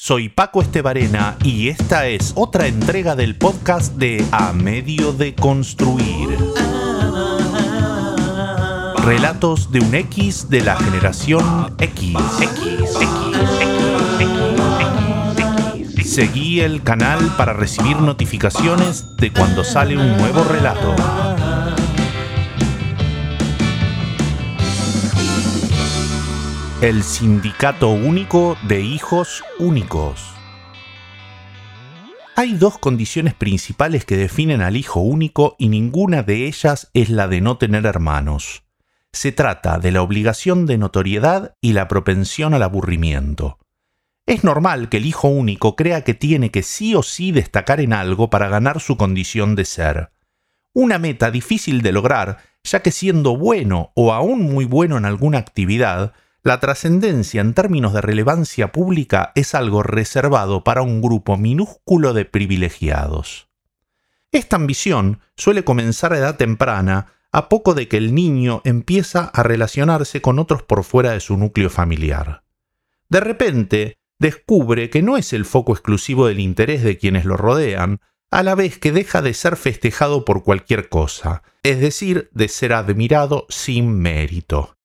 Soy Paco Estebarena y esta es otra entrega del podcast de A Medio de Construir. Relatos de un X de la generación X. Seguí el canal para recibir notificaciones de cuando sale un nuevo relato. El Sindicato Único de Hijos Únicos. Hay dos condiciones principales que definen al hijo único y ninguna de ellas es la de no tener hermanos. Se trata de la obligación de notoriedad y la propensión al aburrimiento. Es normal que el hijo único crea que tiene que sí o sí destacar en algo para ganar su condición de ser. Una meta difícil de lograr, ya que siendo bueno o aún muy bueno en alguna actividad, la trascendencia en términos de relevancia pública es algo reservado para un grupo minúsculo de privilegiados. Esta ambición suele comenzar a edad temprana, a poco de que el niño empieza a relacionarse con otros por fuera de su núcleo familiar. De repente, descubre que no es el foco exclusivo del interés de quienes lo rodean, a la vez que deja de ser festejado por cualquier cosa, es decir, de ser admirado sin mérito.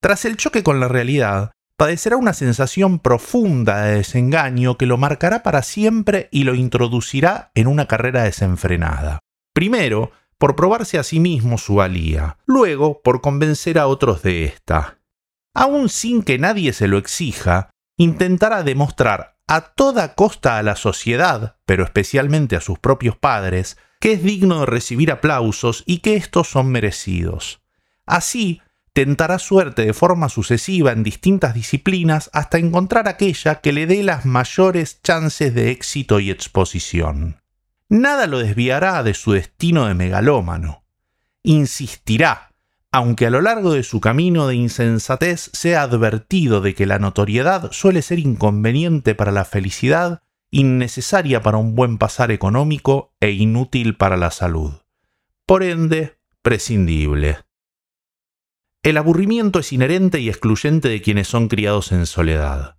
Tras el choque con la realidad, padecerá una sensación profunda de desengaño que lo marcará para siempre y lo introducirá en una carrera desenfrenada. Primero, por probarse a sí mismo su valía, luego por convencer a otros de esta. Aún sin que nadie se lo exija, intentará demostrar a toda costa a la sociedad, pero especialmente a sus propios padres, que es digno de recibir aplausos y que estos son merecidos. Así, tentará suerte de forma sucesiva en distintas disciplinas hasta encontrar aquella que le dé las mayores chances de éxito y exposición. Nada lo desviará de su destino de megalómano. Insistirá, aunque a lo largo de su camino de insensatez sea advertido de que la notoriedad suele ser inconveniente para la felicidad, innecesaria para un buen pasar económico e inútil para la salud. Por ende, prescindible. El aburrimiento es inherente y excluyente de quienes son criados en soledad.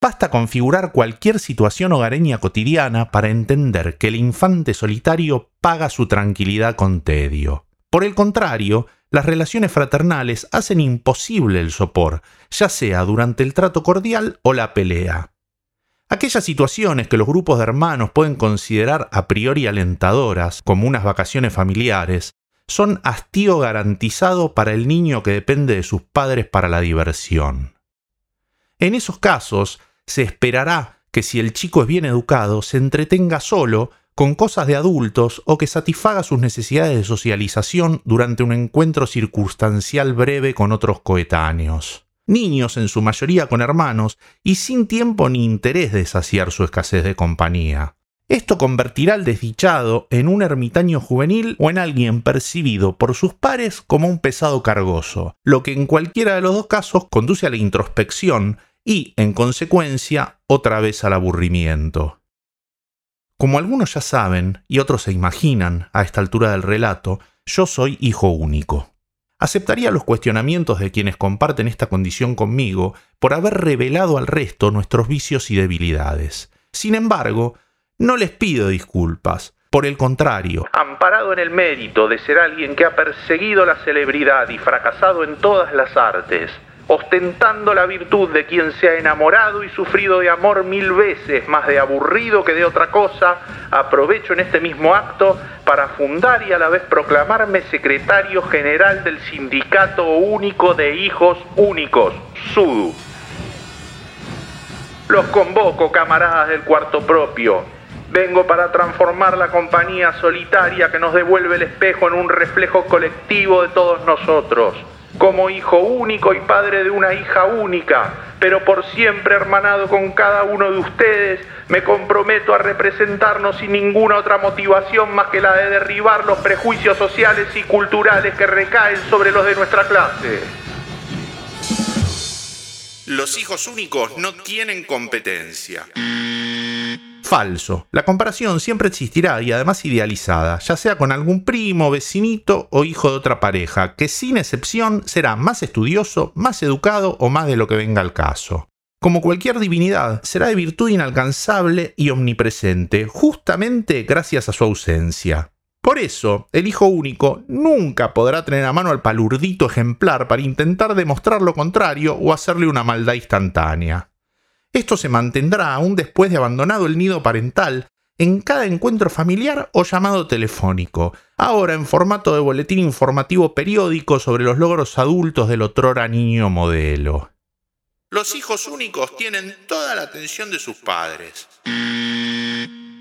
Basta configurar cualquier situación hogareña cotidiana para entender que el infante solitario paga su tranquilidad con tedio. Por el contrario, las relaciones fraternales hacen imposible el sopor, ya sea durante el trato cordial o la pelea. Aquellas situaciones que los grupos de hermanos pueden considerar a priori alentadoras, como unas vacaciones familiares, son hastío garantizado para el niño que depende de sus padres para la diversión. En esos casos, se esperará que si el chico es bien educado, se entretenga solo con cosas de adultos o que satisfaga sus necesidades de socialización durante un encuentro circunstancial breve con otros coetáneos. Niños en su mayoría con hermanos y sin tiempo ni interés de saciar su escasez de compañía. Esto convertirá al desdichado en un ermitaño juvenil o en alguien percibido por sus pares como un pesado cargoso, lo que en cualquiera de los dos casos conduce a la introspección y, en consecuencia, otra vez al aburrimiento. Como algunos ya saben y otros se imaginan a esta altura del relato, yo soy hijo único. Aceptaría los cuestionamientos de quienes comparten esta condición conmigo por haber revelado al resto nuestros vicios y debilidades. Sin embargo, no les pido disculpas. Por el contrario, amparado en el mérito de ser alguien que ha perseguido la celebridad y fracasado en todas las artes, ostentando la virtud de quien se ha enamorado y sufrido de amor mil veces, más de aburrido que de otra cosa, aprovecho en este mismo acto para fundar y a la vez proclamarme secretario general del Sindicato Único de Hijos Únicos, SUDU. Los convoco, camaradas del cuarto propio, Vengo para transformar la compañía solitaria que nos devuelve el espejo en un reflejo colectivo de todos nosotros. Como hijo único y padre de una hija única, pero por siempre hermanado con cada uno de ustedes, me comprometo a representarnos sin ninguna otra motivación más que la de derribar los prejuicios sociales y culturales que recaen sobre los de nuestra clase. Los hijos únicos no tienen competencia. Falso. La comparación siempre existirá y además idealizada, ya sea con algún primo, vecinito o hijo de otra pareja, que sin excepción será más estudioso, más educado o más de lo que venga al caso. como cualquier divinidad, será de virtud inalcanzable y omnipresente, justamente gracias a su ausencia. Por eso, el hijo único nunca podrá tener a mano al palurdito ejemplar para intentar demostrar lo contrario o hacerle una maldad instantánea. Esto se mantendrá aún después de abandonado el nido parental en cada encuentro familiar o llamado telefónico, ahora en formato de boletín informativo periódico sobre los logros adultos del otrora niño modelo. Los hijos únicos tienen toda la atención de sus padres.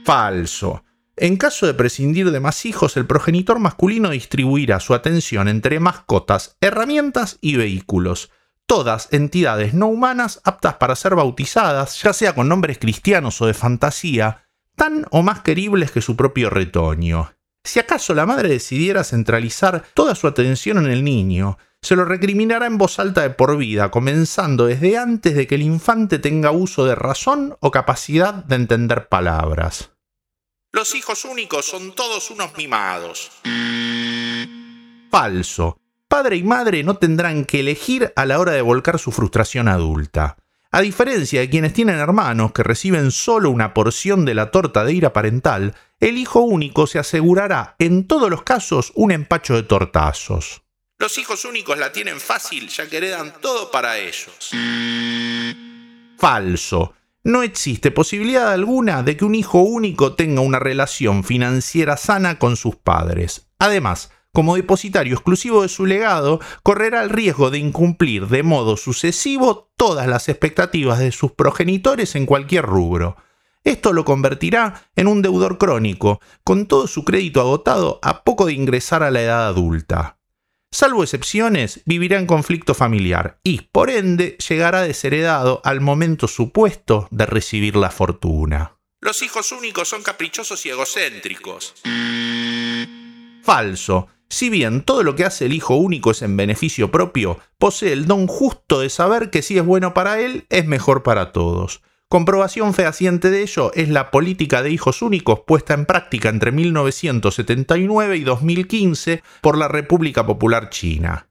Falso. En caso de prescindir de más hijos, el progenitor masculino distribuirá su atención entre mascotas, herramientas y vehículos. Todas entidades no humanas aptas para ser bautizadas, ya sea con nombres cristianos o de fantasía, tan o más queribles que su propio retoño. Si acaso la madre decidiera centralizar toda su atención en el niño, se lo recriminará en voz alta de por vida, comenzando desde antes de que el infante tenga uso de razón o capacidad de entender palabras. Los hijos únicos son todos unos mimados. Falso. Padre y madre no tendrán que elegir a la hora de volcar su frustración adulta. A diferencia de quienes tienen hermanos que reciben solo una porción de la torta de ira parental, el hijo único se asegurará en todos los casos un empacho de tortazos. Los hijos únicos la tienen fácil ya que heredan todo para ellos. Falso. No existe posibilidad alguna de que un hijo único tenga una relación financiera sana con sus padres. Además, como depositario exclusivo de su legado, correrá el riesgo de incumplir de modo sucesivo todas las expectativas de sus progenitores en cualquier rubro. Esto lo convertirá en un deudor crónico, con todo su crédito agotado a poco de ingresar a la edad adulta. Salvo excepciones, vivirá en conflicto familiar y, por ende, llegará desheredado al momento supuesto de recibir la fortuna. Los hijos únicos son caprichosos y egocéntricos. Falso. Si bien todo lo que hace el hijo único es en beneficio propio, posee el don justo de saber que si es bueno para él, es mejor para todos. Comprobación fehaciente de ello es la política de hijos únicos puesta en práctica entre 1979 y 2015 por la República Popular China.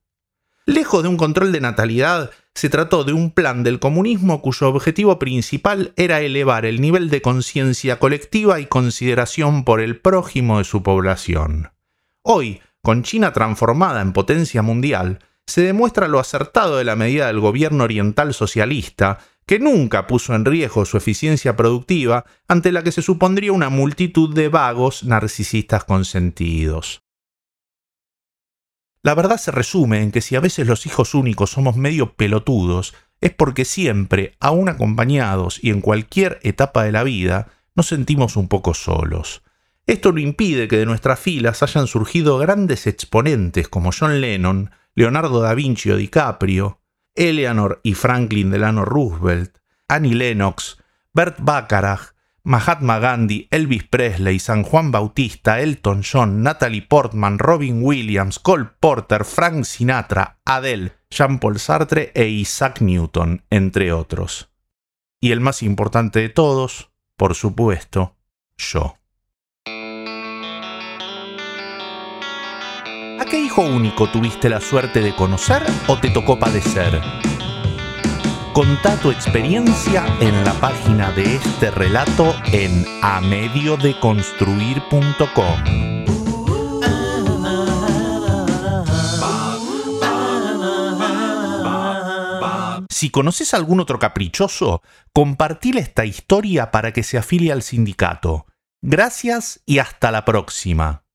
Lejos de un control de natalidad, se trató de un plan del comunismo cuyo objetivo principal era elevar el nivel de conciencia colectiva y consideración por el prójimo de su población. Hoy, con China transformada en potencia mundial, se demuestra lo acertado de la medida del gobierno oriental socialista que nunca puso en riesgo su eficiencia productiva ante la que se supondría una multitud de vagos narcisistas consentidos. La verdad se resume en que si a veces los hijos únicos somos medio pelotudos, es porque siempre, aún acompañados y en cualquier etapa de la vida, nos sentimos un poco solos. Esto no impide que de nuestras filas hayan surgido grandes exponentes como John Lennon, Leonardo da Vinci o DiCaprio, Eleanor y Franklin Delano Roosevelt, Annie Lennox, Bert Bacharach, Mahatma Gandhi, Elvis Presley, San Juan Bautista, Elton John, Natalie Portman, Robin Williams, Cole Porter, Frank Sinatra, Adele, Jean-Paul Sartre e Isaac Newton, entre otros. Y el más importante de todos, por supuesto, yo. Qué hijo único tuviste la suerte de conocer o te tocó padecer? Contá tu experiencia en la página de este relato en amediodeconstruir.com. Si conoces algún otro caprichoso, compartile esta historia para que se afilie al sindicato. Gracias y hasta la próxima.